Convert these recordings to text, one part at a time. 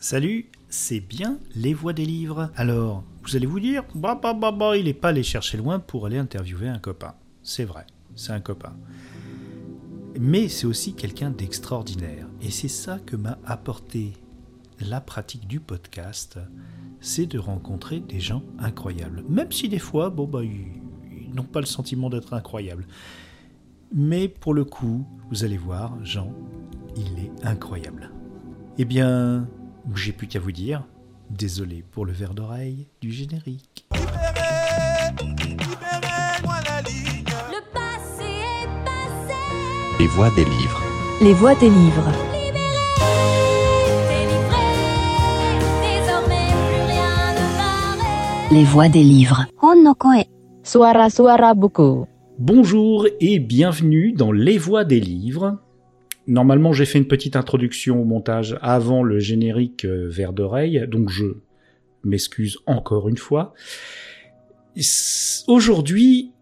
Salut, c'est bien les voix des livres. Alors, vous allez vous dire, bah bah bah bah, il est pas allé chercher loin pour aller interviewer un copain. C'est vrai, c'est un copain. Mais c'est aussi quelqu'un d'extraordinaire. Et c'est ça que m'a apporté la pratique du podcast, c'est de rencontrer des gens incroyables. Même si des fois, bon bah, ils, ils n'ont pas le sentiment d'être incroyables. Mais pour le coup, vous allez voir, Jean, il est incroyable. Eh bien, j'ai plus qu'à vous dire, désolé pour le verre d'oreille du générique. Le passé est passé. Les voix des livres. Les voix des livres. Délivré. Désormais, plus rien ne m'arrête. Les voix des livres. Bonjour et bienvenue dans Les Voix des livres. Normalement, j'ai fait une petite introduction au montage avant le générique euh, verre d'oreille, donc je m'excuse encore une fois. Aujourd'hui,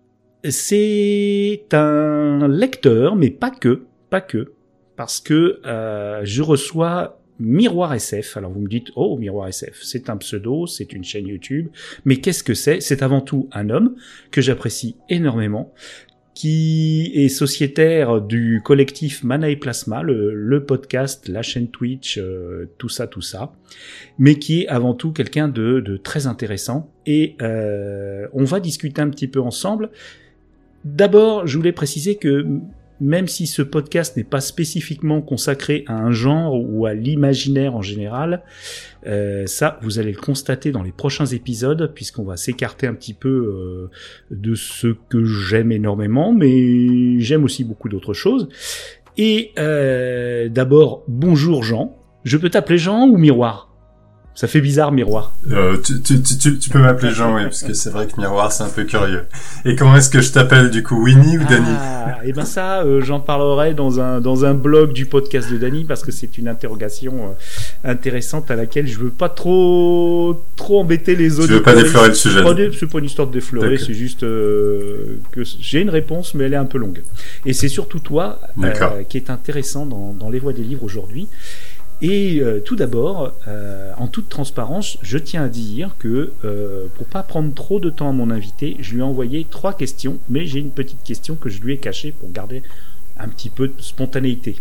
c'est un lecteur, mais pas que, pas que, parce que euh, je reçois Miroir SF. Alors vous me dites, oh Miroir SF, c'est un pseudo, c'est une chaîne YouTube, mais qu'est-ce que c'est? C'est avant tout un homme que j'apprécie énormément, qui est sociétaire du collectif Mana et Plasma, le, podcast, la chaîne Twitch, euh, tout ça, tout ça, mais qui est avant tout quelqu'un de, de très intéressant. Et euh, on va discuter un petit peu ensemble. D'abord, je voulais préciser que même si ce podcast n'est pas spécifiquement consacré à un genre ou à l'imaginaire en général, euh, ça, vous allez le constater dans les prochains épisodes, puisqu'on va s'écarter un petit peu euh, de ce que j'aime énormément, mais j'aime aussi beaucoup d'autres choses. Et euh, d'abord, bonjour Jean. Je peux t'appeler Jean ou Miroir? Ça fait bizarre, Miroir. Euh, tu, tu, tu, tu- peux m'appeler Jean, oui, parce que c'est vrai que Miroir, c'est un peu curieux. Et comment est-ce que je t'appelle, du coup, Winnie ou Danny Ah, et ben ça, euh, j'en parlerai dans un dans un blog du podcast de Dany parce que c'est une interrogation euh, intéressante à laquelle je veux pas trop trop embêter les autres. Tu veux pas déflorer le sujet C'est pas une histoire de déflorer, c'est juste euh, que j'ai une réponse, mais elle est un peu longue. Et c'est surtout toi euh, qui est intéressant dans dans les voies des livres aujourd'hui. Et euh, tout d'abord, euh, en toute transparence, je tiens à dire que euh, pour pas prendre trop de temps à mon invité, je lui ai envoyé trois questions, mais j'ai une petite question que je lui ai cachée pour garder un petit peu de spontanéité.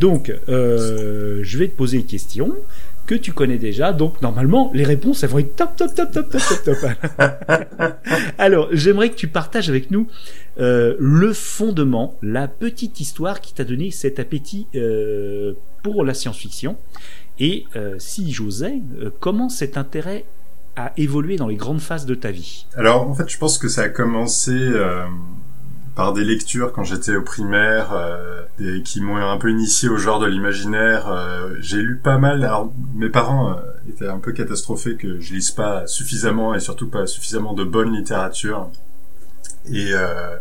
Donc, euh, je vais te poser une question que tu connais déjà, donc normalement les réponses elles vont être top top top top top top top. Alors, j'aimerais que tu partages avec nous euh, le fondement, la petite histoire qui t'a donné cet appétit euh, pour la science-fiction. Et euh, si j'osais, comment cet intérêt a évolué dans les grandes phases de ta vie? Alors, en fait, je pense que ça a commencé par des lectures quand j'étais au primaire, euh, qui m'ont un peu initié au genre de l'imaginaire. Euh, J'ai lu pas mal. Alors, mes parents euh, étaient un peu catastrophés que je lise pas suffisamment et surtout pas suffisamment de bonne littérature. Et euh,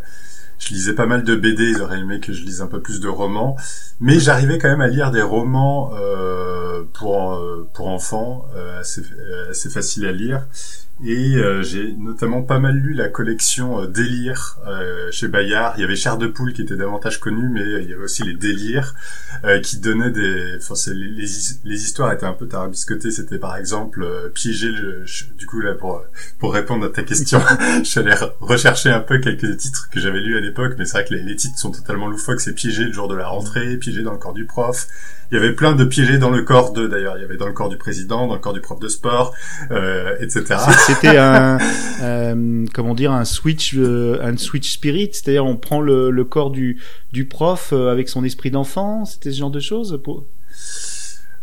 je lisais pas mal de BD. Ils auraient aimé que je lise un peu plus de romans, mais j'arrivais quand même à lire des romans euh, pour pour enfants assez assez faciles à lire. Et euh, j'ai notamment pas mal lu la collection euh, Délire euh, chez Bayard. Il y avait Chair de poule qui était davantage connu, mais il y avait aussi les Délires euh, qui donnaient des. Enfin, les, les, les histoires étaient un peu tarabiscotées. C'était par exemple euh, piéger le. Du coup là pour pour répondre à ta question, je suis allé re- rechercher un peu quelques titres que j'avais lus à l'époque, mais c'est vrai que les, les titres sont totalement loufoques. C'est piéger le jour de la rentrée, piéger dans le corps du prof. Il y avait plein de piégés dans le corps de. D'ailleurs, il y avait dans le corps du président, dans le corps du prof de sport, euh, etc. C'était un, euh, comment dire, un switch, euh, un switch spirit, c'est-à-dire on prend le, le corps du du prof euh, avec son esprit d'enfant, c'était ce genre de choses.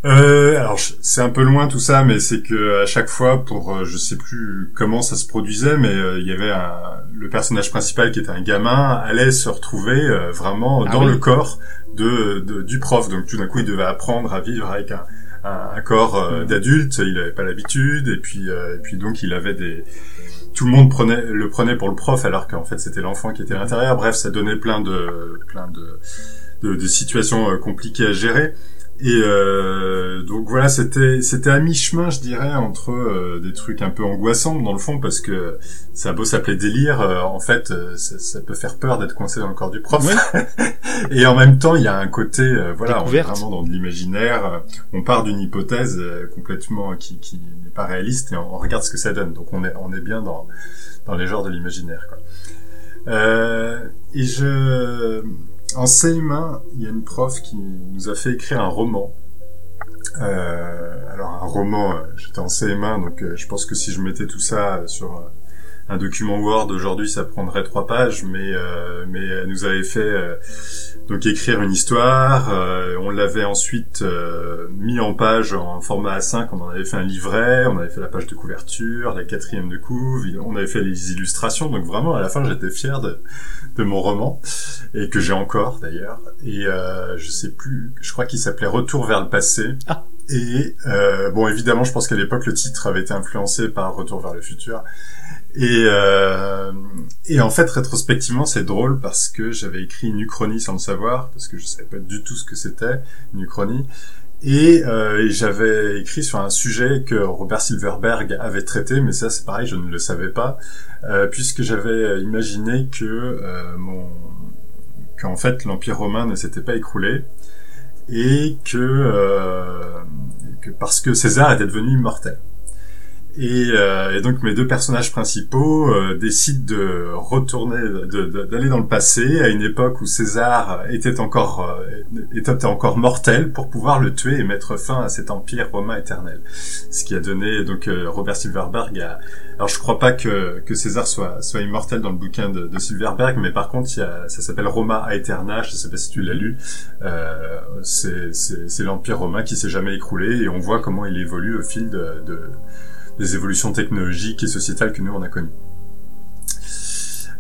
Euh, alors c'est un peu loin tout ça, mais c'est que à chaque fois, pour euh, je sais plus comment ça se produisait, mais euh, il y avait un, le personnage principal qui était un gamin allait se retrouver euh, vraiment Ah dans oui. le corps de, de- du prof. Donc tout d'un coup, il devait apprendre à vivre avec un, un, un corps Mhm. d'adulte. Il avait pas l'habitude, et puis euh, et puis donc il avait des tout le monde prenait le prenait pour le prof alors qu'en fait c'était l'enfant qui était à l'intérieur. Bref, ça donnait plein de plein de de, de situations compliquées à gérer. Et euh, donc voilà, c'était c'était à mi-chemin, je dirais, entre euh, des trucs un peu angoissants dans le fond, parce que ça a beau s'appeler délire, euh, en fait, euh, ça, ça peut faire peur d'être coincé dans le corps du prof. Et en même temps, il y a un côté, euh, voilà, on est vraiment dans de l'imaginaire. euh, On part d'une hypothèse euh, complètement qui, qui n'est pas réaliste et on, on regarde ce que ça donne. Donc on est on est bien dans dans les genres de l'imaginaire. quoi. Euh, et je en CM1, il y a une prof qui nous a fait écrire un roman. Euh, alors un roman, euh, j'étais en CM1, donc euh, je pense que si je mettais tout ça sur euh, un document Word aujourd'hui, ça prendrait trois pages, mais euh, mais elle nous avait fait euh, donc écrire une histoire. euh, on l'avait ensuite euh, mis en page en format A5. On en avait fait un livret, on avait fait la page de couverture, la quatrième de couve, on avait fait les illustrations. Donc vraiment, à la fin, j'étais fier de de mon roman et que j'ai encore d'ailleurs. Et euh, je sais plus, je crois qu'il s'appelait Retour vers le passé. Ah. Et euh, bon, évidemment, je pense qu'à l'époque, le titre avait été influencé par Retour vers le futur. Et, euh, et en fait, rétrospectivement, c'est drôle parce que j'avais écrit une uchronie sans le savoir, parce que je savais pas du tout ce que c'était, une uchronie. Et, euh, et j'avais écrit sur un sujet que Robert Silverberg avait traité, mais ça c'est pareil, je ne le savais pas, euh, puisque j'avais imaginé que mon qu'en fait l'Empire romain ne s'était pas écroulé et que parce que César était devenu immortel. Et, euh, et donc mes deux personnages principaux euh, décident de retourner, d'aller dans le passé à une époque où César était encore euh, était encore mortel pour pouvoir le tuer et mettre fin à cet empire romain éternel. Ce qui a donné donc euh, Robert Silverberg à alors je crois pas que, que César soit soit immortel dans le bouquin de, de Silverberg, mais par contre il y a, ça s'appelle Roma Aeterna. Je sais pas si tu l'as lu. Euh, c'est l'empire romain qui s'est jamais écroulé et on voit comment il évolue au fil de, de des évolutions technologiques et sociétales que nous on a connues.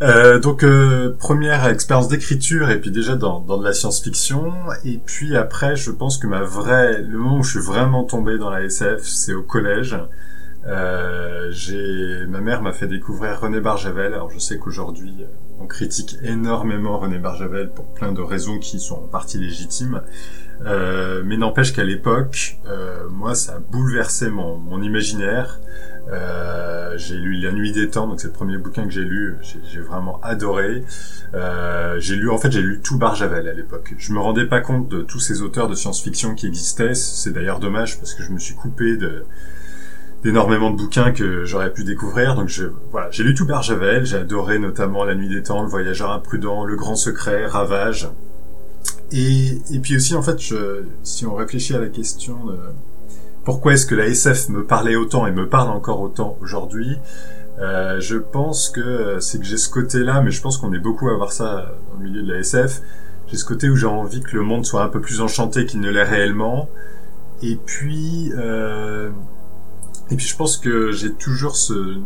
Euh, donc euh, première expérience d'écriture et puis déjà dans, dans de la science-fiction et puis après je pense que ma vraie le moment où je suis vraiment tombé dans la SF c'est au collège. Euh, j'ai ma mère m'a fait découvrir René Barjavel. Alors je sais qu'aujourd'hui euh, on critique énormément René Barjavel pour plein de raisons qui sont en partie légitimes euh, mais n'empêche qu'à l'époque euh, moi ça a bouleversé mon, imaginaire euh, j'ai lu La Nuit des Temps, donc c'est le premier bouquin que j'ai lu. J'ai, vraiment adoré. Euh, j'ai lu, en fait, j'ai lu tout Barjavel à l'époque. Je me rendais pas compte de tous ces auteurs de science-fiction qui existaient. C'est d'ailleurs dommage parce que je me suis coupé de d'énormément de bouquins que j'aurais pu découvrir. Donc voilà, j'ai lu tout Barjavel. J'ai adoré notamment La Nuit des Temps, Le Voyageur imprudent, Le Grand Secret, Ravage. Et, puis aussi, en fait, si on réfléchit à la question de pourquoi est-ce que la SF me parlait autant et me parle encore autant aujourd'hui euh, Je pense que c'est que j'ai ce côté-là, mais je pense qu'on est beaucoup à voir ça dans le milieu de la SF. J'ai ce côté où j'ai envie que le monde soit un peu plus enchanté qu'il ne l'est réellement. Et puis, euh, et puis je pense que j'ai toujours ce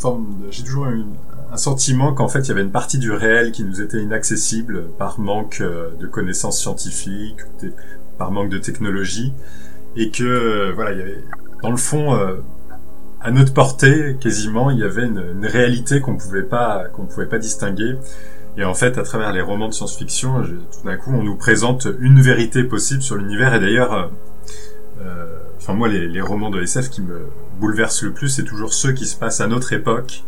forme, j'ai toujours une- un sentiment qu'en fait il y avait une partie du réel qui nous était inaccessible par manque euh, de connaissances scientifiques, par manque de technologie et que euh, voilà, il y avait dans le fond euh, à notre portée quasiment, il y avait une, réalité qu'on pouvait pas qu'on pouvait pas distinguer. Et en fait, à travers les romans de science-fiction, tout d'un coup, on nous présente une vérité possible sur l'univers. Et d'ailleurs, enfin moi, les, les romans de SF qui me bouleversent le plus, c'est toujours ceux qui se passent à notre époque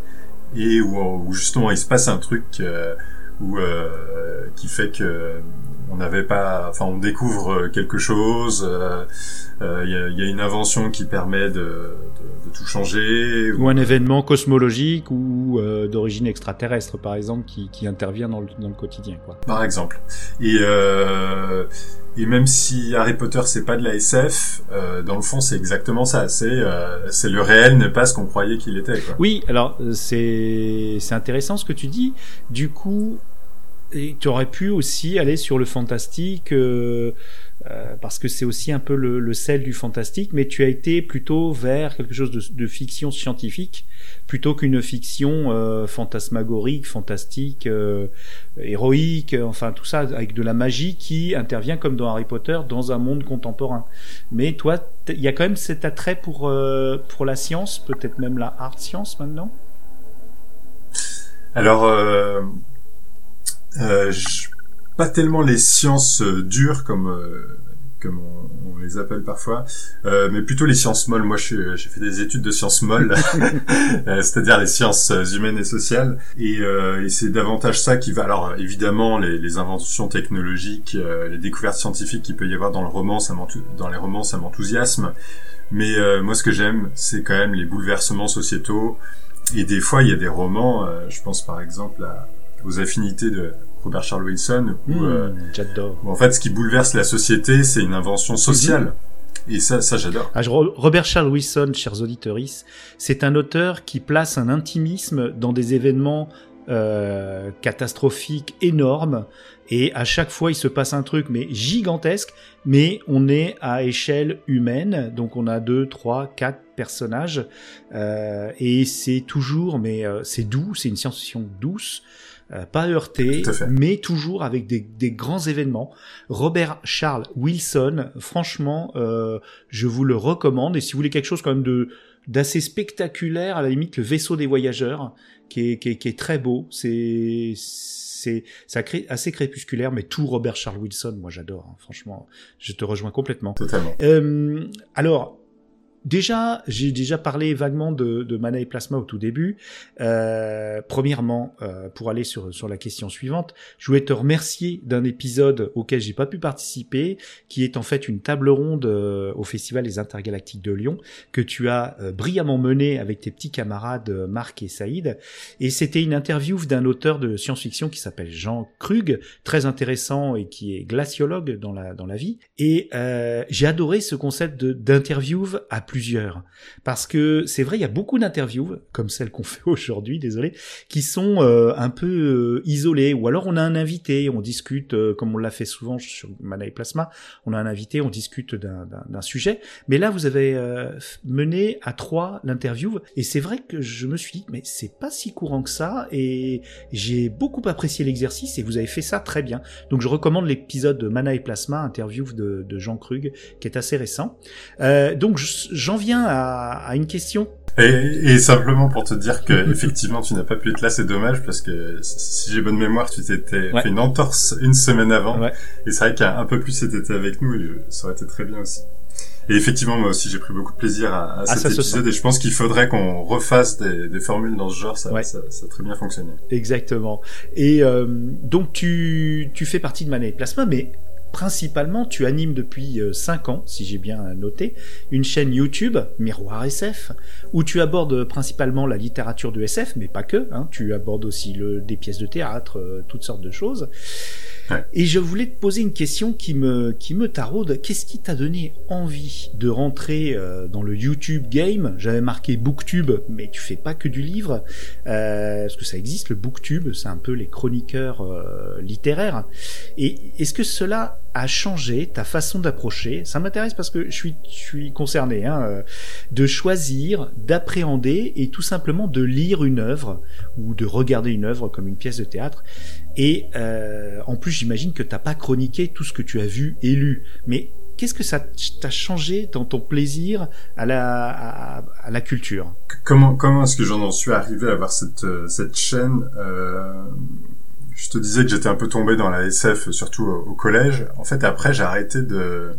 et où, où justement il se passe un truc euh, où euh, qui fait que on n'avait pas, enfin on découvre quelque chose, euh, euh, il y, a, il y a une invention qui permet de, de, de tout changer. Ou un événement cosmologique ou euh, d'origine extraterrestre, par exemple, qui, qui intervient dans le, dans le quotidien. Quoi. Par exemple. Et, euh, et même si Harry Potter c'est pas de la SF, euh, dans le fond c'est exactement ça. C'est euh, c'est le réel n'est pas ce qu'on croyait qu'il était. Quoi. Oui, alors euh, c'est c'est intéressant ce que tu dis. Du coup, et tu aurais pu aussi aller sur le fantastique euh, euh, parce que c'est aussi un peu le, sel du fantastique, mais tu as été plutôt vers quelque chose de, fiction scientifique plutôt qu'une fiction euh, fantasmagorique, fantastique, euh, héroïque, euh, enfin tout ça avec de la magie qui intervient comme dans Harry Potter dans un monde contemporain. Mais toi, il y a quand même cet attrait pour euh, pour la science, peut-être même la hard science maintenant? Alors, euh, euh, pas tellement les sciences euh, dures comme euh, comme on, les appelle parfois, euh, mais plutôt les sciences molles. Moi, j'ai fait des études de sciences molles, euh, c'est-à-dire les sciences humaines et sociales, et, euh, et c'est davantage ça qui va. Alors, évidemment, les, les inventions technologiques, euh, les découvertes scientifiques qu'il peut y avoir dans le roman, ça dans les romans, ça m'enthousiasme. Mais euh, moi, ce que j'aime, c'est quand même les bouleversements sociétaux. Et des fois, il y a des romans. euh, je pense par exemple à, aux affinités de Robert Charles Wilson, où Mmh, euh, J'adore. où en fait, ce qui bouleverse la société, c'est une invention sociale. Et ça, ça j'adore. Ah, Robert Charles Wilson, chers auditeurs, c'est un auteur qui place un intimisme dans des événements euh, catastrophiques énormes. Et à chaque fois, il se passe un truc, mais gigantesque. Mais on est à échelle humaine, donc on a deux, trois, quatre personnages, euh, et c'est toujours, mais euh, c'est doux, c'est une science-fiction douce, euh, pas fait. mais toujours avec des, des grands événements. Robert Charles Wilson, franchement, euh, je vous le recommande. Et si vous voulez quelque chose quand même de d'assez spectaculaire, à la limite, le vaisseau des voyageurs, qui est, qui est, qui est très beau. C'est c'est ça crée assez crépusculaire, mais tout Robert Charles Wilson, moi j'adore. hein. franchement, je te rejoins complètement. Totalement. Euh, alors, déjà, j'ai déjà parlé vaguement de, de Mana et Plasma au tout début. Euh, premièrement, euh, pour aller sur, sur la question suivante, je voulais te remercier d'un épisode auquel j'ai pas pu participer, qui est en fait une table ronde euh, au Festival des Intergalactiques de Lyon, que tu as euh, brillamment mené avec tes petits camarades euh, Marc et Saïd. Et c'était une interview d'un auteur de science-fiction qui s'appelle Jean Krug, très intéressant et qui est glaciologue dans la, dans la vie. Et euh, j'ai adoré ce concept d'interview à plusieurs. Parce que c'est vrai, il y a beaucoup d'interviews, comme celle qu'on fait aujourd'hui, désolé, qui sont euh, un peu euh, isolées. Ou alors on a un invité, on discute, euh, comme on l'a fait souvent sur Mana et Plasma, on a un invité, on discute d'un- sujet. Mais là, vous avez mené à trois l'interview. Et c'est vrai que je me suis dit, mais c'est pas si courant que ça. Et j'ai beaucoup apprécié l'exercice et vous avez fait ça très bien. Donc je recommande l'épisode de Mana et Plasma, interview de, Jean Krug, qui est assez récent. Donc je- j'en viens à, à une question. Et, et simplement pour te dire que effectivement tu n'as pas pu être là, c'est dommage parce que si j'ai bonne mémoire, tu t'étais Ouais. fait une entorse une semaine avant. Ouais. Et c'est vrai qu'un un peu plus c'était avec nous, et ça aurait été très bien aussi. Et effectivement, moi aussi, j'ai pris beaucoup de plaisir à, à Ah, cet se épisode, et je pense qu'il faudrait qu'on refasse des, des formules dans ce genre. Ça, Ouais. ça, ça a très bien fonctionné. Exactement. Et euh, donc tu, tu fais partie de Mana et Plasma, mais principalement tu animes depuis 5 ans, si j'ai bien noté, une chaîne YouTube, Miroir SF, où tu abordes principalement la littérature de SF, mais pas que. Hein, tu abordes aussi le, des pièces de théâtre, euh, toutes sortes de choses. Ouais. Et je voulais te poser une question qui me qui me taraude. Qu'est-ce qui t'a donné envie de rentrer euh, dans le YouTube game? J'avais marqué BookTube, mais tu fais pas que du livre, euh, parce que ça existe le BookTube, c'est un peu les chroniqueurs euh, littéraires. Et est-ce que cela a changé ta façon d'approcher Ça m'intéresse parce que je suis concerné hein, euh, de choisir, d'appréhender et tout simplement de lire une œuvre ou de regarder une œuvre comme une pièce de théâtre. Et euh, en plus, j'imagine que t'as pas chroniqué tout ce que tu as vu et lu. Mais qu'est-ce que ça t'a changé dans ton plaisir à la, à, à la culture? Comment, comment est-ce que j'en suis arrivé à avoir cette, euh, cette chaîne? Je te disais que j'étais un peu tombé dans la SF, surtout au, collège. En fait, après, j'ai arrêté de...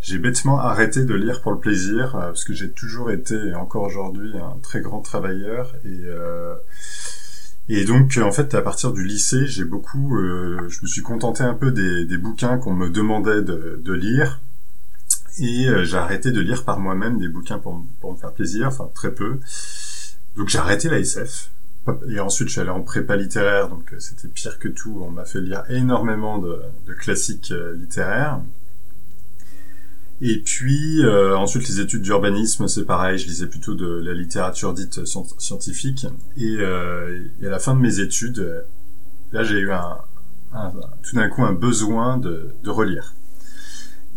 J'ai bêtement arrêté de lire pour le plaisir, euh, parce que j'ai toujours été, et encore aujourd'hui, un très grand travailleur. Et, euh, et donc, en fait, à partir du lycée, j'ai beaucoup... euh, je me suis contenté un peu des, des bouquins qu'on me demandait de, de lire. Et euh, j'ai arrêté de lire par moi-même des bouquins pour, pour me faire plaisir, enfin très peu. Donc j'ai arrêté la SF. Et ensuite je suis allé en prépa littéraire, donc euh, c'était pire que tout. On m'a fait lire énormément de, classiques euh, littéraires. Et puis euh, ensuite les études d'urbanisme, c'est pareil, je lisais plutôt de la littérature dite scien- scientifique. Et, à la fin de mes études, là j'ai eu un, tout d'un coup un besoin de, relire.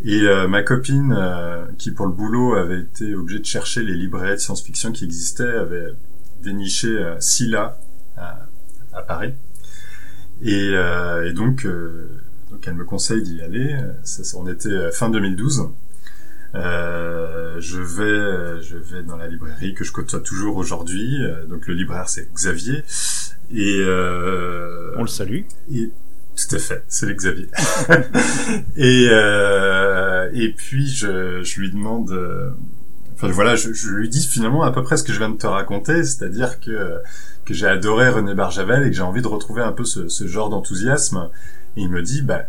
Et ma copine, qui pour le boulot avait été obligée de chercher les librairies de science-fiction qui existaient, avait déniché euh, Scylla à, à Paris. Et, euh, et donc, euh, donc elle me conseille d'y aller. Ça, on était euh, fin 2012. Euh, je vais, euh, je vais dans la librairie que je côtoie toujours aujourd'hui. Euh, donc le libraire c'est Xavier. Et, euh, On le salue. et Tout à fait, c'est le Xavier. et euh, et puis je, je lui demande, euh, enfin voilà, je, je lui dis finalement à peu près ce que je viens de te raconter, c'est-à-dire que que j'ai adoré René Barjavel et que j'ai envie de retrouver un peu ce, ce genre d'enthousiasme. Et il me dit, bah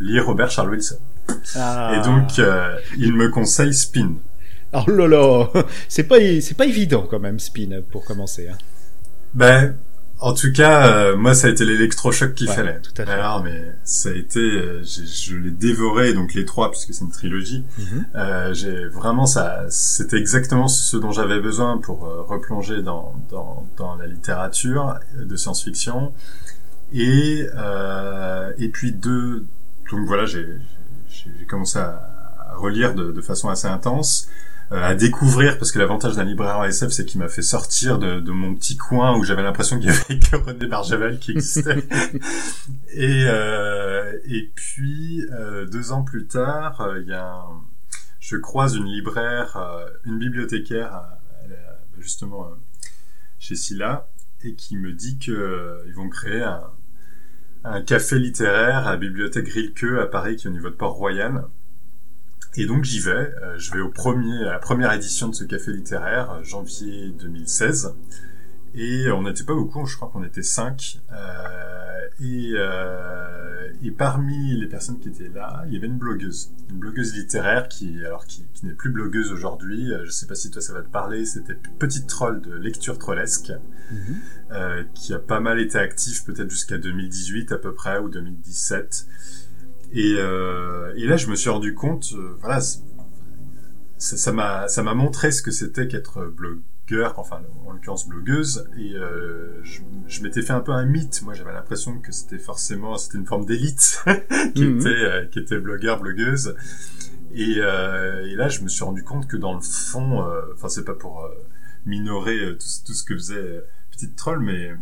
lire Robert Charles Wilson. Ah. Et donc euh, il me conseille Spin. Oh là là, c'est pas c'est pas évident quand même Spin pour commencer. Hein. Ben, en tout cas, euh, moi, ça a été l'électrochoc qu'il Ouais, fallait. tout à fait. Alors, mais ça a été, euh, je l'ai dévoré, donc les trois, puisque c'est une trilogie. Mhm. Euh, j'ai vraiment ça, c'était exactement ce dont j'avais besoin pour euh, replonger dans, dans dans la littérature de science-fiction. Et euh, et puis deux, donc voilà, j'ai j'ai commencé à, relire de, de façon assez intense à découvrir parce que l'avantage d'un libraire en SF c'est qu'il m'a fait sortir de, de mon petit coin où j'avais l'impression qu'il y avait que René Barjavel qui existait. Et euh, et puis euh, deux ans plus tard euh, il y a un- je croise une libraire euh, une bibliothécaire justement euh, chez Scylla et qui me dit que euh, ils vont créer un un café littéraire à la bibliothèque Rilke à Paris qui est au niveau de Port-Royal et donc j'y vais, euh, je vais au premier, à la première édition de ce café littéraire, euh, janvier 2016, et on n'était pas beaucoup, je crois qu'on était cinq, euh, et, euh, et parmi les personnes qui étaient là, il y avait une blogueuse, une blogueuse littéraire qui, alors qui, qui n'est plus blogueuse aujourd'hui, euh, je sais pas si toi ça va te parler, c'était Petite Troll de lecture trollesque, Mhm. euh, qui a pas mal été actif peut-être jusqu'à 2018 à peu près ou 2017. Et, euh, et là, je me suis rendu compte, euh, voilà, ça m'a ça m'a montré ce que c'était qu'être blogueur, enfin en l'occurrence blogueuse. Et euh, je, je m'étais fait un peu un mythe. Moi, j'avais l'impression que c'était forcément c'était une forme d'élite qui Mhm. était qui était blogueur blogueuse. Et, et là, je me suis rendu compte que dans le fond, enfin c'est pas pour minorer tout, ce- tout ce que faisait Petite Troll, mais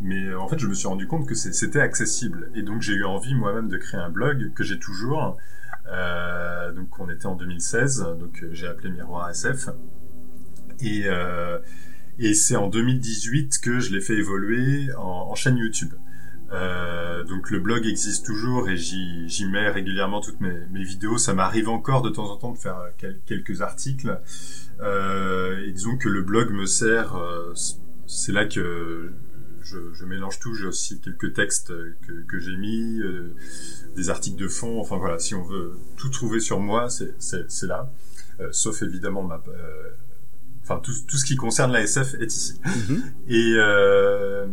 mais euh, en fait, je me suis rendu compte que c'était accessible. Et donc, j'ai eu envie moi-même de créer un blog que j'ai toujours. Euh, donc, on était en 2016, donc euh, j'ai appelé Miroir SF. Et, c'est en 2018 que je l'ai fait évoluer en, chaîne YouTube. Donc le blog existe toujours et j'y mets régulièrement toutes mes, vidéos. Ça m'arrive encore de temps en temps de faire quel- quelques articles. Et disons que le blog me sert. c'est là que je, je mélange tout. J'ai aussi quelques textes que, que j'ai mis, euh, des articles de fond. Enfin voilà, si on veut tout trouver sur moi, c'est là. Euh, sauf évidemment ma. euh, Enfin, tout, tout ce qui concerne la SF est ici. Mhm. Et euh,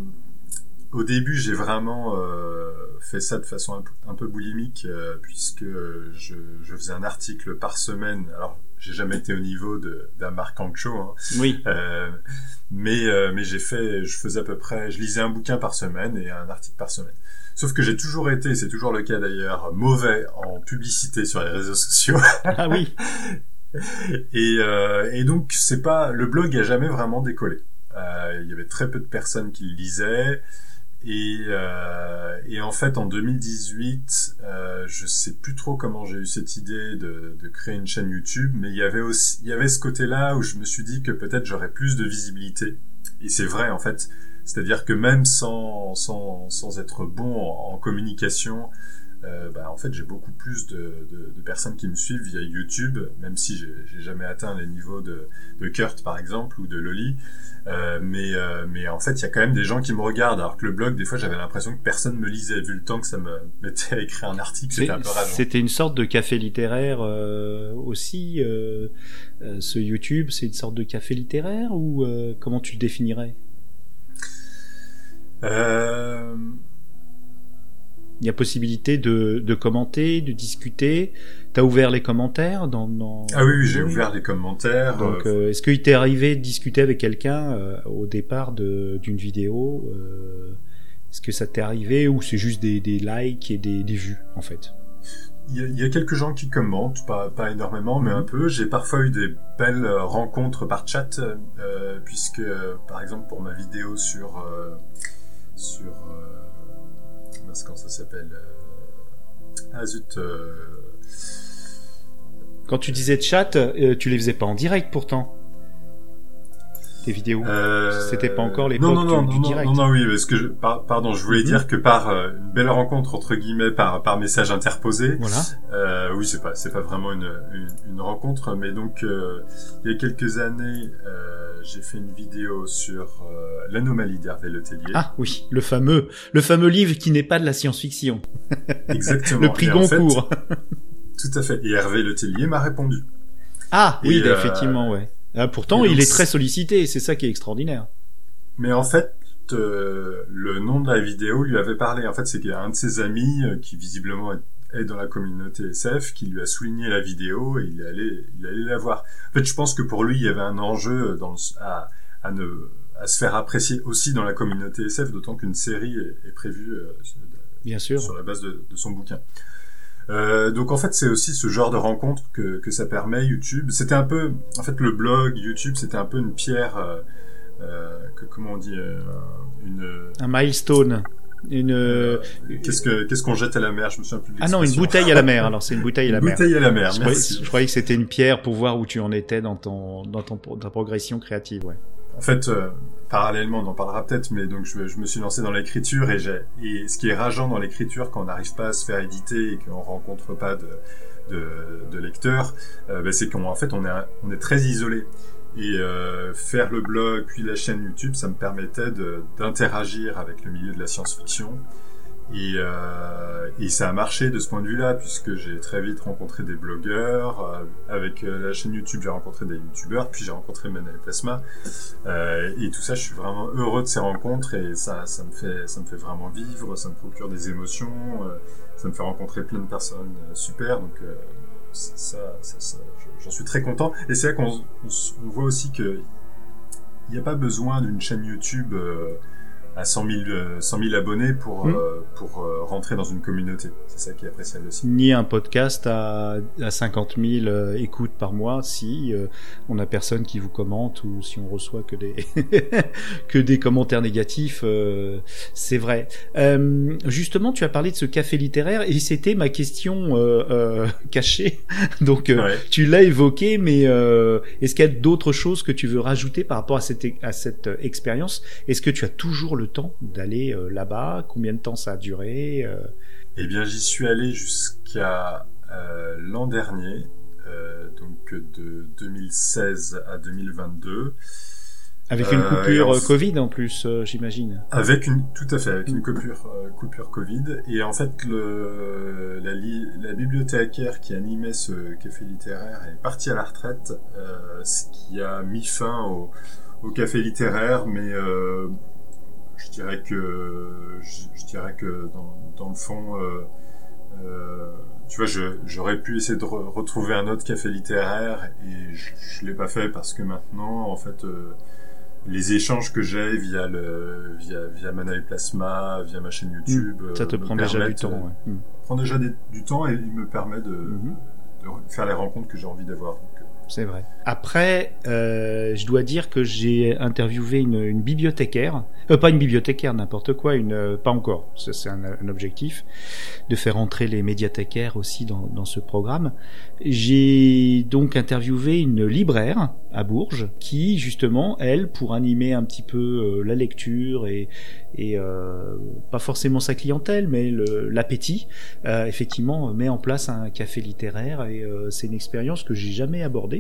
au début, j'ai vraiment euh, fait ça de façon un peu, un peu boulimique, euh, puisque je, je faisais un article par semaine. Alors, j'ai jamais été au niveau d'un Marc Ancho, hein, Oui. euh, mais euh, mais j'ai fait, je faisais à peu près, je lisais un bouquin par semaine et un article par semaine. Sauf que j'ai toujours été, c'est toujours le cas d'ailleurs, mauvais en publicité sur les réseaux sociaux. Ah oui. Et, euh, et donc c'est pas le blog a jamais vraiment décollé. Il y avait très peu de personnes qui le lisaient. Et, euh, et en fait, en 2018, euh, je sais plus trop comment j'ai eu cette idée de, créer une chaîne YouTube, mais il y avait aussi, il y avait ce côté-là où je me suis dit que peut-être j'aurais plus de visibilité. Et c'est vrai, en fait. C'est-à-dire que même sans, sans, sans être bon en communication, euh, bah, en fait, j'ai beaucoup plus de, de, de personnes qui me suivent via YouTube, même si j'ai jamais atteint les niveaux de, de Kurt, par exemple, ou de Loli. Euh, mais, euh, mais en fait, il y a quand même des gens qui me regardent, alors que le blog, des fois, j'avais l'impression que personne me lisait, vu le temps que ça me mettait à écrire un article, c'était un peu rageant. C'était une sorte de café littéraire aussi. ce YouTube, c'est une sorte de café littéraire ou comment tu le définirais? Euh, Il y a possibilité de, de commenter, de discuter. T'as ouvert les commentaires dans, dans... Ah oui, oui, j'ai ouvert les commentaires. Donc, euh, euh, est-ce qu'il t'est arrivé de discuter avec quelqu'un euh, au départ de- d'une vidéo euh, Est-ce que ça t'est arrivé ou c'est juste des, des likes et des, des vues en fait? Il y, a, il y a quelques gens qui commentent, pas, pas énormément, mais Mhm. un peu. J'ai parfois eu des belles rencontres par chat, puisque, par exemple, pour ma vidéo sur... sur... Mince, comment ça s'appelle euh, Ah zut... euh, Quand tu disais chat, euh, tu les faisais pas en direct pourtant. tes vidéos Euh, C'était pas encore l'époque non, non, non, du- non, direct. Non, non, oui, parce que je, par- pardon, je voulais Mhm. dire que par euh, une belle rencontre entre guillemets, par par message interposé. Voilà. Euh, oui, c'est pas c'est pas vraiment une, une, une rencontre, mais donc il y a quelques années, euh, j'ai fait une vidéo sur euh, l'anomalie d'Hervé Letellier. Ah oui, le fameux, le fameux livre qui n'est pas de la science-fiction, Exactement. le prix Et en fait, Goncourt. tout à fait. Et Hervé Letellier m'a répondu. Ah oui, euh, effectivement, ouais. Ah, pourtant, il donc, est très sollicité, c'est ça qui est extraordinaire. Mais en fait, euh, le nom de la vidéo lui avait parlé. En fait, c'est qu'il y a un de ses amis qui visiblement est, est dans la communauté SF qui lui a souligné la vidéo et il est allé, il allé la voir. En fait, je pense que pour lui, il y avait un enjeu dans le- à, à ne à se faire apprécier aussi dans la communauté SF, d'autant qu'une série est, est prévue euh, Bien sûr. sur la base de, de son bouquin. Euh, donc en fait c'est aussi ce genre de rencontre que, que ça permet YouTube. C'était un peu, en fait le blog YouTube c'était un peu une pierre, euh, que, comment on dit, une, Un milestone. Une. euh, qu'est-ce que qu'est-ce qu'on jette à la mer? Je me souviens plus. de Ah non, une bouteille à la mer. Alors c'est une bouteille à la Une mer. bouteille à la mer. Je croyais, Merci. je croyais que c'était une pierre pour voir où tu en étais dans ton dans ton dans ta progression créative, ouais. En fait, euh, parallèlement, on en parlera peut-être, mais donc je, je me suis lancé dans l'écriture et, j'ai- et ce qui est rageant dans l'écriture quand on n'arrive pas à se faire éditer et qu'on rencontre pas de, de, de lecteurs, euh, ben, c'est qu'en fait on est, on est très isolé. Et euh, faire le blog puis la chaîne YouTube, ça me permettait d'interagir avec le milieu de la science-fiction. Et, euh, et ça a marché de ce point de vue-là, puisque j'ai très vite rencontré des blogueurs. euh, avec la chaîne YouTube, j'ai rencontré des youtubeurs, puis j'ai rencontré Manel Plasma. Et tout ça, je suis vraiment heureux de ces rencontres et ça, ça me fait, ça me fait vraiment vivre, ça me procure des émotions, ça me fait rencontrer plein de personnes super. Donc j'en suis très content. Et c'est là qu'on voit aussi que il n'y a pas besoin d'une chaîne YouTube euh, à 100 000, euh, 100 000 abonnés pour, Mm. euh, pour euh, rentrer dans une communauté. C'est ça qui est appréciable aussi. Ni un podcast à, à 50 000 euh, écoutes par mois si euh, on a personne qui vous commente ou si on reçoit que des que des commentaires négatifs. euh, c'est vrai. Euh, justement, tu as parlé de ce café littéraire et c'était ma question cachée. Donc Ouais. tu l'as évoqué, mais euh, est-ce qu'il y a d'autres choses que tu veux rajouter par rapport à cette à cette expérience? Est-ce que tu as toujours le temps d'aller euh, là-bas? Combien de temps ça a duré Euh, Eh bien, j'y suis allé jusqu'à euh, l'an dernier, donc de 2016 à 2022, Avec une coupure en- Covid en plus, euh, j'imagine. avec une tout à fait avec une coupure euh, coupure Covid. Et en fait, le la, li- la bibliothécaire qui animait ce café littéraire est partie à la retraite, ce qui a mis fin au, au café littéraire, mais je dirais que je, je dirais que dans, dans le fond. Euh, euh, tu vois, j'aurais pu essayer de re- retrouver un autre café littéraire et je, je l'ai pas fait parce que maintenant, en fait, euh, les échanges que j'ai via le via via Mana et Plasma, via ma chaîne YouTube, Mm. Ça te euh, prend déjà du temps. ouais. Mm. prend déjà des- du temps et il me permet de, Mhm. de faire les rencontres que j'ai envie d'avoir. C'est vrai. Après, euh, je dois dire que j'ai interviewé une, bibliothécaire, euh, pas une bibliothécaire, n'importe quoi, euh, pas encore. C'est un, objectif de faire entrer les médiathécaires aussi dans, ce programme. J'ai donc interviewé une libraire à Bourges qui, justement, elle, pour animer un petit peu la lecture et, et pas forcément sa clientèle, mais l'appétit, effectivement, met en place un café littéraire et c'est une expérience que j'ai jamais abordée.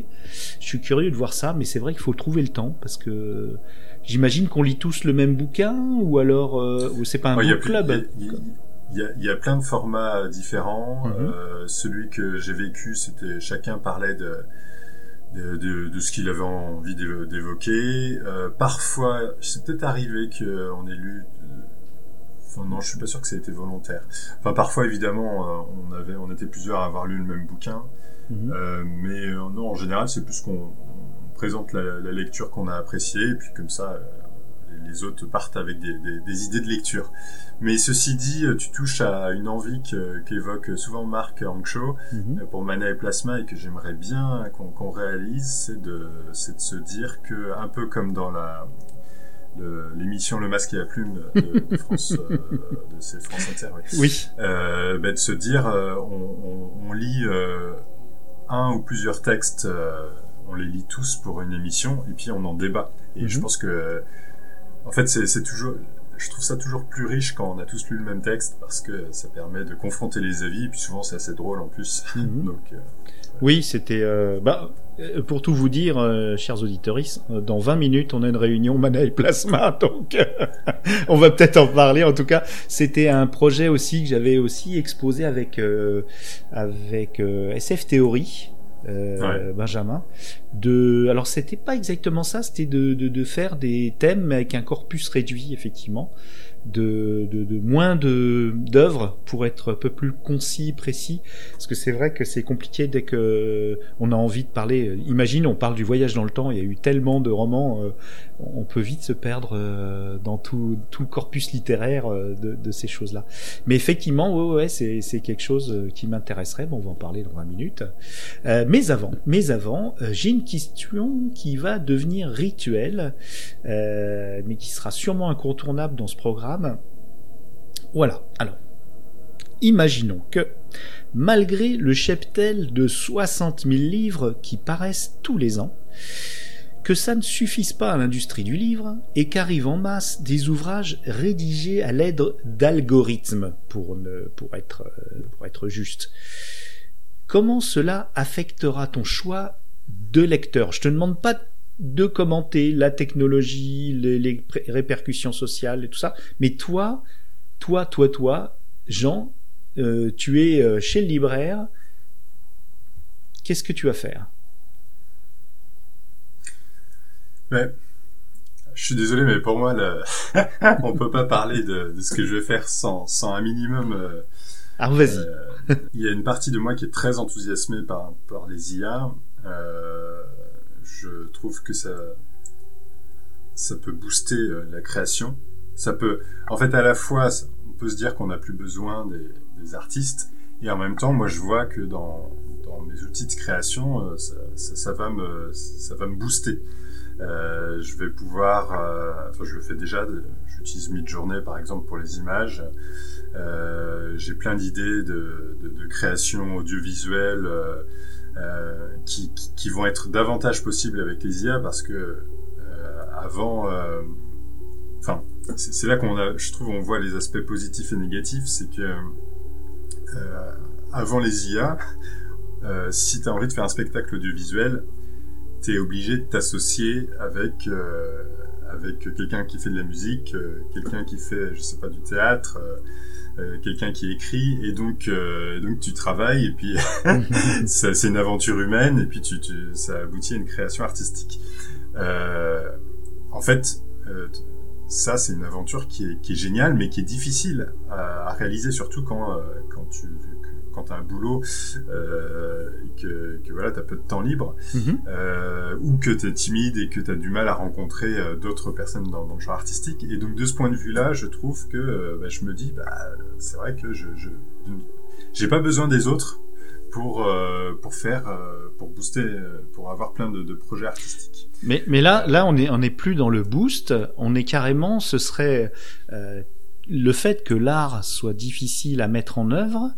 Je suis curieux de voir ça, mais c'est vrai qu'il faut trouver le temps parce que j'imagine qu'on lit tous le même bouquin ou alors euh, c'est pas un ouais, book club. il y a- il y plein de formats différents. Mhm. Euh, celui que j'ai vécu, c'était chacun parlait de de, de, de ce qu'il avait envie d'évo- d'évoquer. Euh, parfois, c'est peut-être arrivé qu'on ait lu. Enfin non, je suis pas sûr que ça a été volontaire. Enfin parfois évidemment, euh, on avait, on était plusieurs à avoir lu le même bouquin. Mhm. Euh, mais euh, non, en général, c'est plus qu'on on présente la, la lecture qu'on a appréciée, et puis comme ça, les- autres partent avec des, des- des idées de lecture. Mais ceci dit, tu touches à une envie que- qu'évoque souvent Marc Ankshaw Mhm. pour Mana et Plasma et que j'aimerais bien qu'on qu'on réalise, c'est de, de se dire que, un peu comme dans la l'émission Le Masque et la Plume de, de France, euh, de France Inter, oui Oui. euh, bah, de se dire euh, on, on, on lit euh, un ou plusieurs textes euh, on les lit tous pour une émission et puis on en débat. Et je Mhm. pense que, en fait, c'est toujours, je trouve ça toujours plus riche quand on a tous lu le même texte parce que ça permet de confronter les avis et puis souvent c'est assez drôle en plus. Mhm. Donc, euh, Oui, c'était. euh, bah, euh, pour tout vous dire, euh, chers auditeurs, dans 20 minutes, on a une réunion Mana et Plasma, donc on va peut-être en parler. En tout cas, c'était un projet aussi que j'avais aussi exposé avec euh, avec euh, SF Theory. euh, Ouais. Benjamin de alors c'était pas exactement ça c'était de, de, de faire des thèmes mais avec un corpus réduit effectivement de, de, moins d'œuvres pour être un peu plus concis précis parce que c'est vrai que c'est compliqué dès que on a envie de parler. Imagine, on parle du voyage dans le temps. Il y a eu tellement de romans, euh, on peut vite se perdre euh, dans tout, tout le corpus littéraire euh, de, de ces choses-là. Mais effectivement, ouais, ouais, c'est quelque chose euh, qui m'intéresserait. Bon, on va en parler dans 20 minutes. Euh, mais avant, mais avant, j'ai une question qui va devenir rituelle, euh, mais qui sera sûrement incontournable dans ce programme. Voilà. Alors, imaginons que malgré le cheptel de 60 000 livres qui paraissent tous les ans, que ça ne suffise pas à l'industrie du livre et qu'arrivent en masse des ouvrages rédigés à l'aide d'algorithmes, pour, ne, être, euh, pour juste. Comment cela affectera ton choix de lecteur? Je te demande pas de commenter la technologie, les, répercussions sociales et tout ça, mais toi, toi, toi, toi, Jean, euh, tu es euh, chez le libraire, qu'est-ce que tu vas faire? Ouais. Je suis désolé, mais pour moi, le... on peut pas parler de, de ce que je vais faire sans, sans un minimum. euh, Ah, vas-y. euh, il y a une partie de moi qui est très enthousiasmée par, par les IA. Euh, je trouve que ça, ça peut booster la création. Ça peut, en fait, à la fois, on peut se dire qu'on n'a plus besoin des, des artistes, et en même temps, moi, je vois que dans, dans mes outils de création, ça, ça, ça va me, ça va me booster. Euh, je vais pouvoir, euh, enfin, je le fais déjà. J'utilise Midjourney, par exemple, pour les images. Euh, J'ai plein d'idées de, de, de création audiovisuelle qui, vont être davantage possibles avec les IA parce que avant, enfin, c'est là qu'on a, je trouve, on voit les aspects positifs et négatifs. C'est que avant les IA, si tu as envie de faire un spectacle audiovisuel, tu es obligé de t'associer avec euh, avec quelqu'un qui fait de la musique, euh, quelqu'un qui fait, je sais pas, du théâtre, euh, quelqu'un qui écrit, et donc et donc tu travailles et puis c'est une aventure humaine et puis tu, tu ça aboutit à une création artistique. En fait, ça c'est une aventure qui est, qui est géniale, mais qui est difficile à, à réaliser, surtout quand quand tu quand t'as un boulot euh, et que, que voilà t'as peu de temps libre Mhm. euh, ou que t'es timide et que t'as du mal à rencontrer euh, d'autres personnes dans, dans le genre artistique et donc de ce point de vue-là je trouve que bah, je me dis bah c'est vrai que je j'ai pas besoin des autres pour euh, pour faire euh, pour booster euh, pour avoir plein de, de projets artistiques Mais, mais là, là, on est, on est plus dans le boost. On est carrément, ce serait le fait que l'art soit difficile à mettre en œuvre.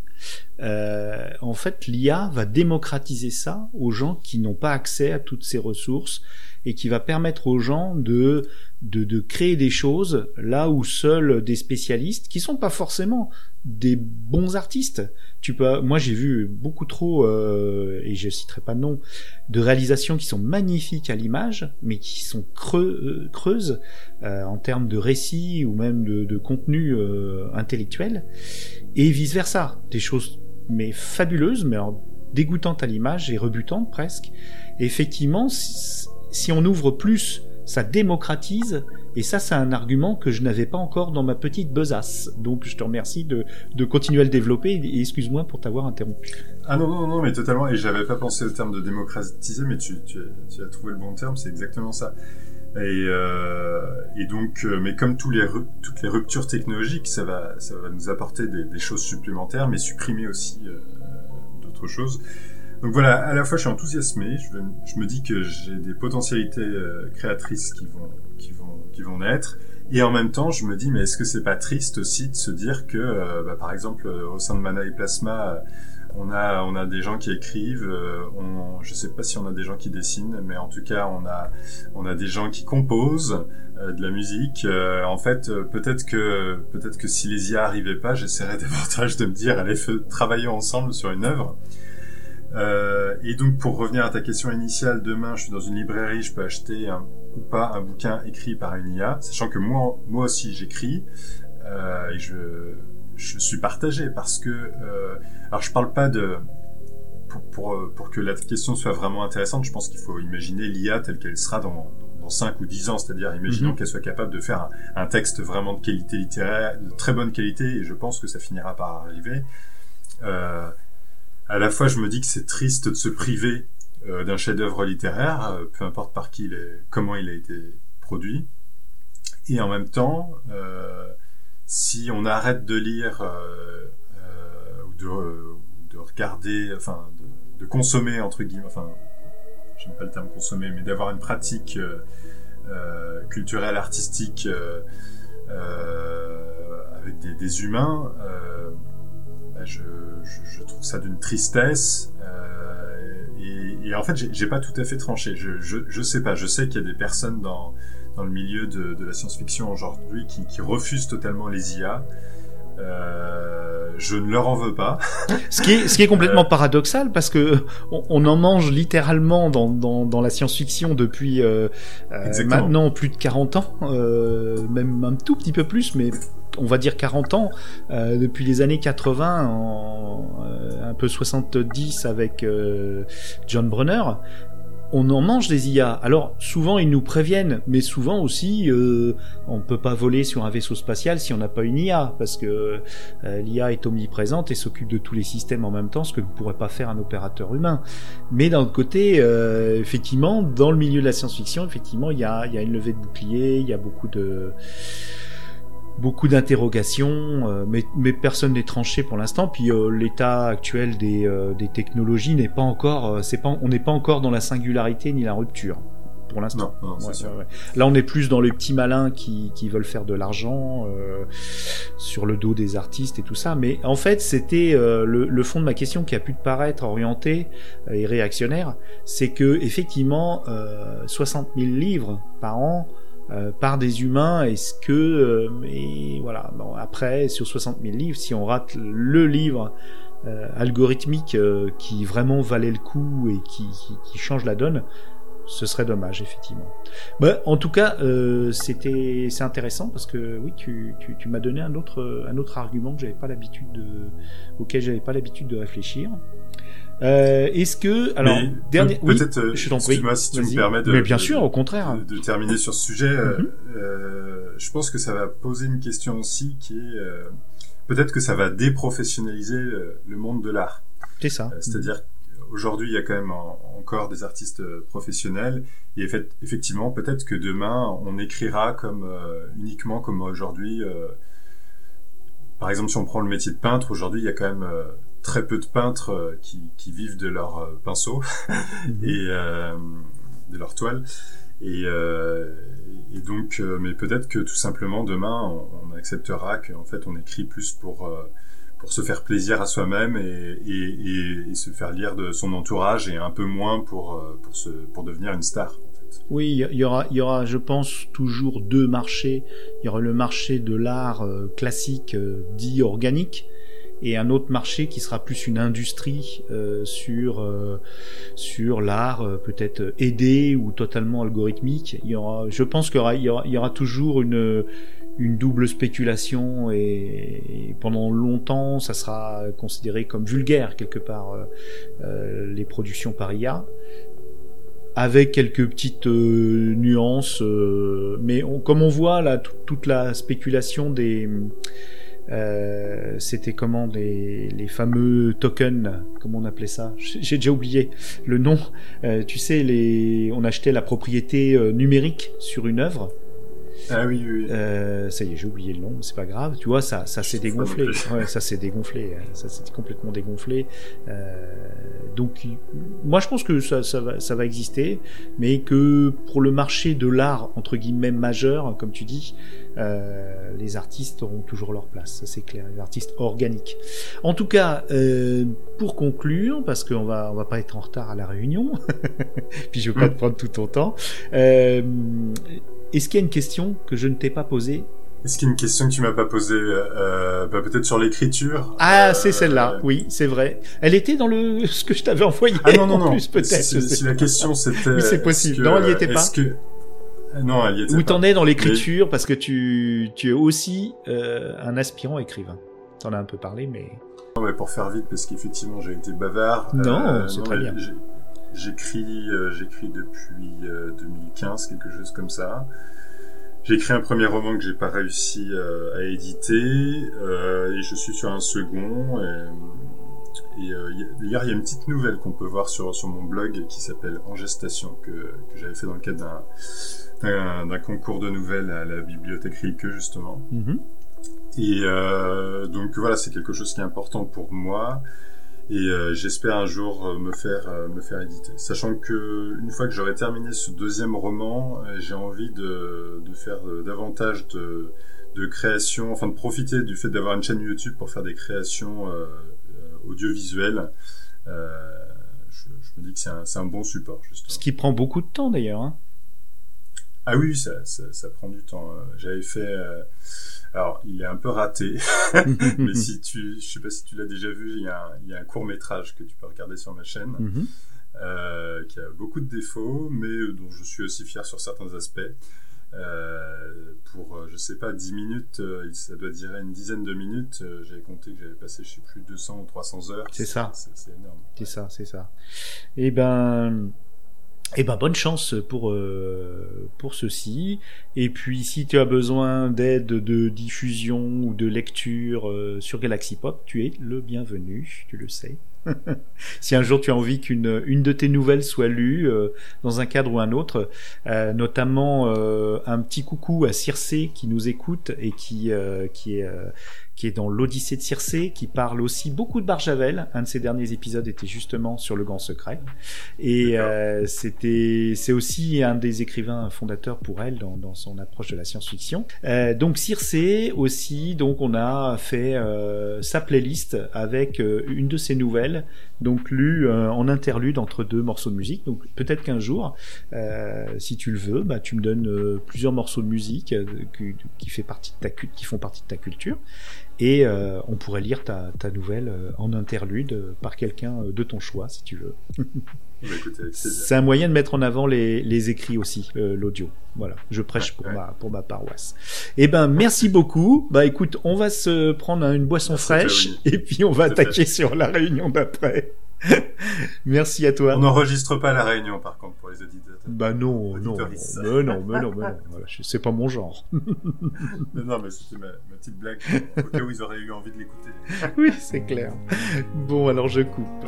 Euh, en fait, l'IA va démocratiser ça aux gens qui n'ont pas accès à toutes ces ressources et qui va permettre aux gens de, de, créer des choses là où seuls des spécialistes, qui sont pas forcément des bons artistes. Tu peux, moi j'ai vu beaucoup trop, euh, et je citerai pas de nom, de réalisations qui sont magnifiques à l'image, mais qui sont euh, creuses euh, en termes de récit ou même de, de contenu euh, intellectuel, et vice versa, des choses mais fabuleuses, mais alors dégoûtantes à l'image et rebutantes presque. Et effectivement, si, si on ouvre plus, ça démocratise. Et ça, c'est un argument que je n'avais pas encore dans ma petite besace. Donc, je te remercie de, de continuer à le développer et excuse-moi pour t'avoir interrompu. ah non non non mais totalement et j'avais pas pensé au terme de démocratiser mais tu tu, tu as trouvé le bon terme c'est exactement ça et, euh, et donc, euh, mais comme tous les toutes les ruptures technologiques, ça va, ça va nous apporter des, choses supplémentaires, mais supprimer aussi euh, d'autres choses. Donc voilà, à la fois je suis enthousiasmé, je, me dis que j'ai des potentialités créatrices qui vont, qui vont, qui vont naître, et en même temps je me dis mais est-ce que c'est pas triste aussi de se dire que, euh, bah, par exemple, euh, au sein de Mana et Plasma, euh, On a, on a des gens qui écrivent. euh, on, je sais pas si on a des gens qui dessinent, mais en tout cas, on a, on a des gens qui composent de la musique. En fait, peut-être que, peut-être que si les IA arrivaient pas, j'essaierais davantage de me dire, allez, travaillons ensemble sur une œuvre. Et donc, pour revenir à ta question initiale, demain, je suis dans une librairie, je peux acheter un, ou pas un bouquin écrit par une IA, sachant que moi, moi aussi, j'écris euh, et je, je suis partagé parce que, euh, alors, je parle pas de pour, pour, pour que la question soit vraiment intéressante, je pense qu'il faut imaginer l'IA telle qu'elle sera dans, dans 5 ou 10 ans, c'est-à-dire imaginons Mhm. qu'elle soit capable de faire un, un texte vraiment de qualité littéraire, de très bonne qualité, et je pense que ça finira par arriver. Euh, à la fois, je me dis que c'est triste de se priver d'un chef-d'œuvre littéraire, euh, peu importe par qui il est, comment il a été produit, et en même temps, euh, si on arrête de lire euh, euh, ou de, euh, de regarder, enfin, de, consommer entre guillemets, enfin, j'aime pas le terme consommer, mais d'avoir une pratique euh, euh, culturelle, artistique euh, euh, avec des, humains, euh, bah, je, je, trouve ça d'une tristesse. euh, et, et en fait, j'ai pas tout à fait tranché. Je, je, je sais pas. Je sais qu'il y a des personnes dans dans le milieu de, de la science-fiction aujourd'hui qui, qui refusent totalement les IA. Euh, je ne leur en veux pas. Ce qui est, ce qui est complètement paradoxal parce que on, on en mange littéralement dans, dans, dans la science-fiction depuis euh, euh, maintenant plus de 40 ans, euh, même un tout petit peu plus, mais on va dire 40 ans, euh, depuis les années 80, en, euh, un peu 70 avec euh, John Brunner. On en mange des IA. Alors souvent ils nous préviennent, mais souvent aussi on peut pas voler sur un vaisseau spatial si on n'a pas une IA, parce que l'IA est omniprésente et s'occupe de tous les systèmes en même temps, ce que ne pourrait pas faire un opérateur humain. Mais d'un autre côté, effectivement, dans le milieu de la science-fiction, effectivement, il y a, y a une levée de bouclier, il y a beaucoup de beaucoup d'interrogations, euh, mais, mais personne n'est tranché pour l'instant. Puis euh, l'état actuel des, euh, des technologies n'est pas encore, euh, c'est pas, on n'est pas encore dans la singularité ni la rupture pour l'instant. Ouais, sûr. ouais, ouais. Là, on est plus dans les petits malins qui, qui veulent faire de l'argent euh, sur le dos des artistes et tout ça. Mais en fait, c'était euh, le, le fond de ma question qui a pu te paraître orienté et réactionnaire, c'est que effectivement, euh, 60 000 livres par an euh, par des humains, est-ce que euh, et voilà. Bon, après, sur 60 000 livres, si on rate le livre euh, algorithmique euh, qui vraiment valait le coup et qui, change la donne, ce serait dommage effectivement. Bah, en tout cas, c'était c'est intéressant parce que oui, tu, tu, tu m'as donné un autre un autre argument que j'avais pas l'habitude de auquel j'avais pas l'habitude de réfléchir. Euh, Est-ce que alors Mais dernier oui, peut-être, euh, je t'en prie. excuse-moi si tu me permets de- Mais bien sûr, au contraire. de, de terminer sur ce sujet, euh, Mhm. euh, je pense que ça va poser une question aussi qui est euh, peut-être que ça va déprofessionnaliser le, le monde de l'art. C'est ça. Euh, C'est-à-dire qu'aujourd'hui, il y a quand même en- encore des artistes euh, professionnels et effect- effectivement, peut-être que demain, on écrira comme euh, uniquement comme aujourd'hui. euh, par exemple, si on prend le métier de peintre, aujourd'hui, il y a quand même euh, très peu de peintres euh, qui, qui vivent de leur euh, pinceau Mhm. et euh, de leur toile. Et, euh, et donc, euh, mais peut-être que tout simplement demain, on, on acceptera qu'en fait, on écrit plus pour euh, pour se faire plaisir à soi-même et, et, et, et se faire lire de son entourage et un peu moins pour pour se pour devenir une star. En fait. Oui, il y aura, il y aura, je pense, toujours deux marchés. Il y aura le marché de l'art classique dit organique et un autre marché qui sera plus une industrie euh, sur euh, sur l'art euh, peut-être aidé ou totalement algorithmique. Il y aura, je pense qu'il y aura, il y aura, toujours une une double spéculation et, pendant longtemps ça sera considéré comme vulgaire quelque part euh, euh, les productions par IA avec quelques petites euh, nuances, euh, mais on- comme on voit là tout- toute la spéculation des, euh, c'était comment des, les fameux tokens, comment on appelait ça? J'ai déjà oublié le nom. Euh, tu sais, les, on achetait la propriété euh, numérique sur une œuvre. Ah oui, oui. oui. Euh, ça y est, j'ai oublié le nom, mais c'est pas grave. Tu vois, ça, ça s'est dégonflé. Ouais, ça s'est dégonflé. hein. Ça s'est complètement dégonflé. Euh, donc, moi, je pense que ça, ça, va, ça va exister, mais que pour le marché de l'art entre guillemets majeur, comme tu dis, euh, les artistes auront toujours leur place. C'est clair. Les artistes organiques. En tout cas, euh, pour conclure, parce qu'on va, on va pas être en retard à la réunion, puis je veux pas Mm. te prendre tout ton temps. Euh, est-ce qu'il y a une question que je ne t'ai pas posée? Est-ce qu'il y a une question que tu m'as pas posée euh, bah, Peut-être sur l'écriture? Ah, Euh, c'est celle-là. Oui, c'est vrai. Elle était dans le ce que je t'avais envoyé Ah non, non, en non. plus peut-être. Si, si- si la question c'était... Oui, c'est possible. que- Non, elle y était pas. que... Non, elle y était Où t'en es dans l'écriture parce que tu tu es aussi euh, un aspirant écrivain. T'en as un peu parlé, mais Non, mais pour faire vite, parce qu'effectivement j'ai été bavard. Euh, Non, c'est très bien. J'écris, euh, j'écris depuis euh, 2015, quelque chose comme ça. J'ai écrit un premier roman que j'ai pas réussi à éditer, et je suis sur un second. Et, et euh, d'ailleurs, il y a une petite nouvelle qu'on peut voir sur sur mon blog qui s'appelle En gestation que que j'avais fait dans le cadre d'un concours de nouvelles à la bibliothèque Rilke justement. Mhm. Et euh, donc voilà, c'est quelque chose qui est important pour moi. Et euh, j'espère un jour me faire me faire éditer. Sachant que une fois que j'aurai terminé ce deuxième roman, j'ai envie de, de faire davantage de, de créations, enfin de profiter du fait d'avoir une chaîne YouTube pour faire des créations euh, euh, je, je me dis que c'est un, bon support justement. ce qui prend beaucoup de temps d'ailleurs. Hein. Ah oui, ça, ça, ça prend du temps. J'avais fait. euh, alors, il est un peu raté, mais si tu, je sais pas si tu l'as déjà vu, il y a un, il y a un court métrage que tu peux regarder sur ma chaîne, Mhm. euh, qui a beaucoup de défauts, mais dont je suis aussi fier sur certains aspects. Euh, pour, euh, je sais pas, 10 minutes, euh, ça doit durer une dizaine de minutes. j'avais compté que j'avais passé, je sais plus, 200 ou 300 heures. C'est ça. C'est énorme. C'est ça, c'est ça. Eh ben, eh ben, bonne chance pour euh, pour ceci. Et puis, si tu as besoin d'aide de diffusion ou de lecture euh, sur Galaxy Pop, tu es le bienvenu. Tu le sais. si un jour tu as envie qu'une une de tes nouvelles soit lue euh, dans un cadre ou un autre, euh, notamment euh, un petit coucou à Circé qui nous écoute et qui euh, qui est euh, qui est dans l'Odyssée de Circé, qui parle aussi beaucoup de Barjavel. Un de ses derniers épisodes était justement sur le Grand Secret. Et euh, c'était, c'est aussi un des écrivains fondateurs pour elle dans, dans son approche de la science-fiction. Euh, donc Circé aussi, donc on a fait euh, sa playlist avec euh, une de ses nouvelles, donc lue euh, en interlude entre deux morceaux de musique. Donc peut-être qu'un jour, euh, si tu le veux, bah, tu me donnes euh, plusieurs morceaux de musique qui, qui fait partie de ta cul- qui font partie de ta culture et euh, on pourrait lire ta, ta nouvelle euh, en interlude euh, par quelqu'un euh, de ton choix si tu veux. Bah. C'est un moyen de mettre en avant les, les écrits aussi, euh, l'audio. Voilà, je prêche pour ouais. ma pour ma paroisse. Eh ben merci beaucoup. Bah écoute, on va se prendre une boisson Merci, fraîche et puis on va attaquer sur la réunion d'après. merci à toi. On n'enregistre pas la réunion, par contre, pour les auditeurs. Bah non, non, Auditoris. mais non, mais non, mais non. Voilà, c'est pas mon genre. Non, non, mais c'était ma, ma petite blague, au cas où ils auraient eu envie de l'écouter. oui, c'est clair. Bon, alors je coupe.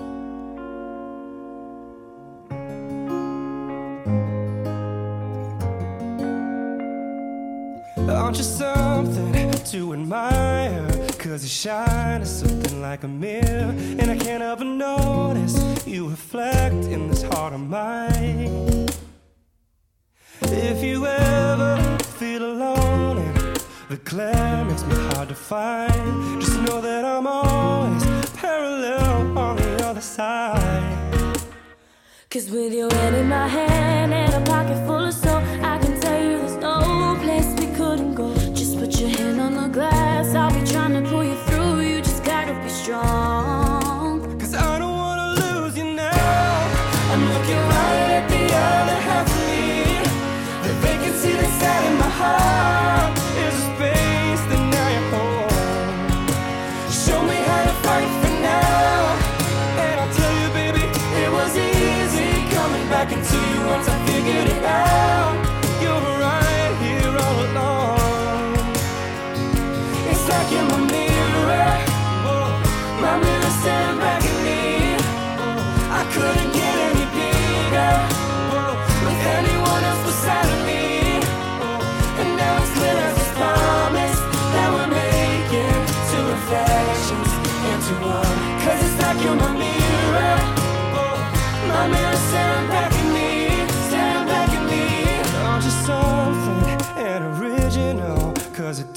Aren't you something to admire? Cause you shine something like a mirror. And I can't but notice you reflect in this heart of mine. If you ever feel alone and the glare makes me hard to find, just know that I'm always parallel on the other side. Cause with your hand in my hand and a pocket full of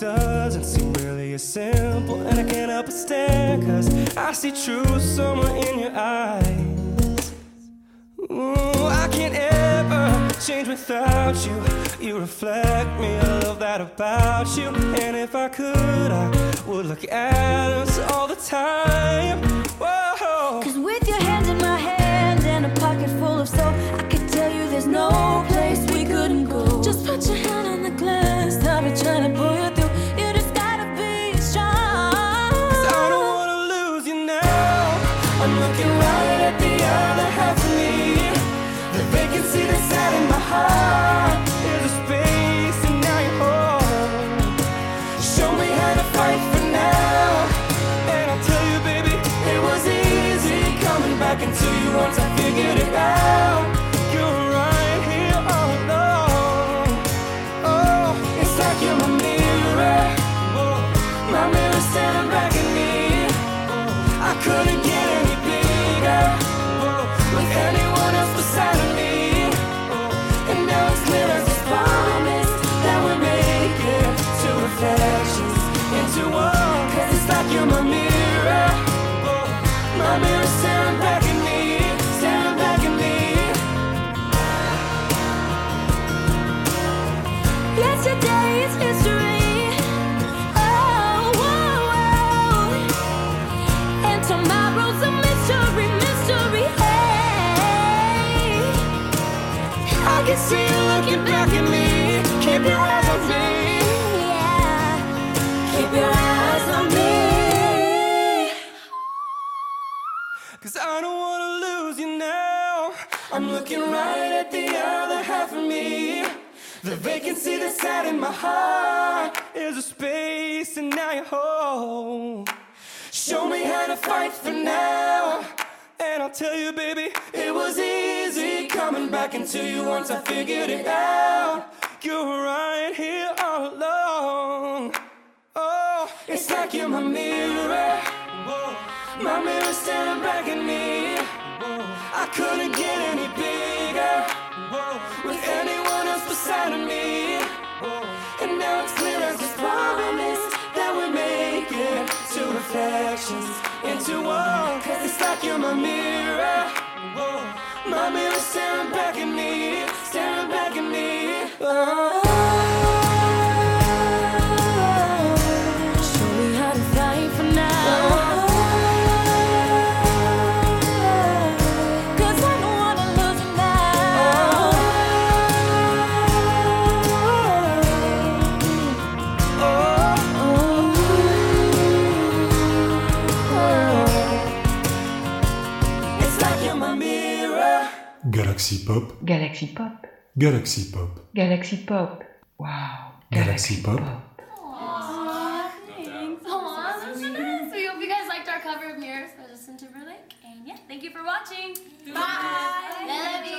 doesn't seem really as simple. And I can't help but stare, cause I see truth somewhere in your eyes. Ooh, I can't ever change without you. You reflect me, I love that about you. And if I could, I would look at us all the time. Whoa. Cause See the sat in my heart is a space, and now you're home. Show me how to fight for now. And I'll tell you, baby, it was easy coming back into you once I figured it out. You're right here all along. Oh, it's like you're my mirror. My mirror staring back at me. I couldn't get any bigger. With anyone else beside of me. Reflections into one. Cause it's like you're my mirror. My mirror staring back at me. Staring back at me. Oh. Galaxy Pop. Galaxy Pop. Galaxy Pop. Galaxy Pop. Wow. Galaxy, Galaxy Pop. yeah, Thank you for watching. Bye. Bye. Love you.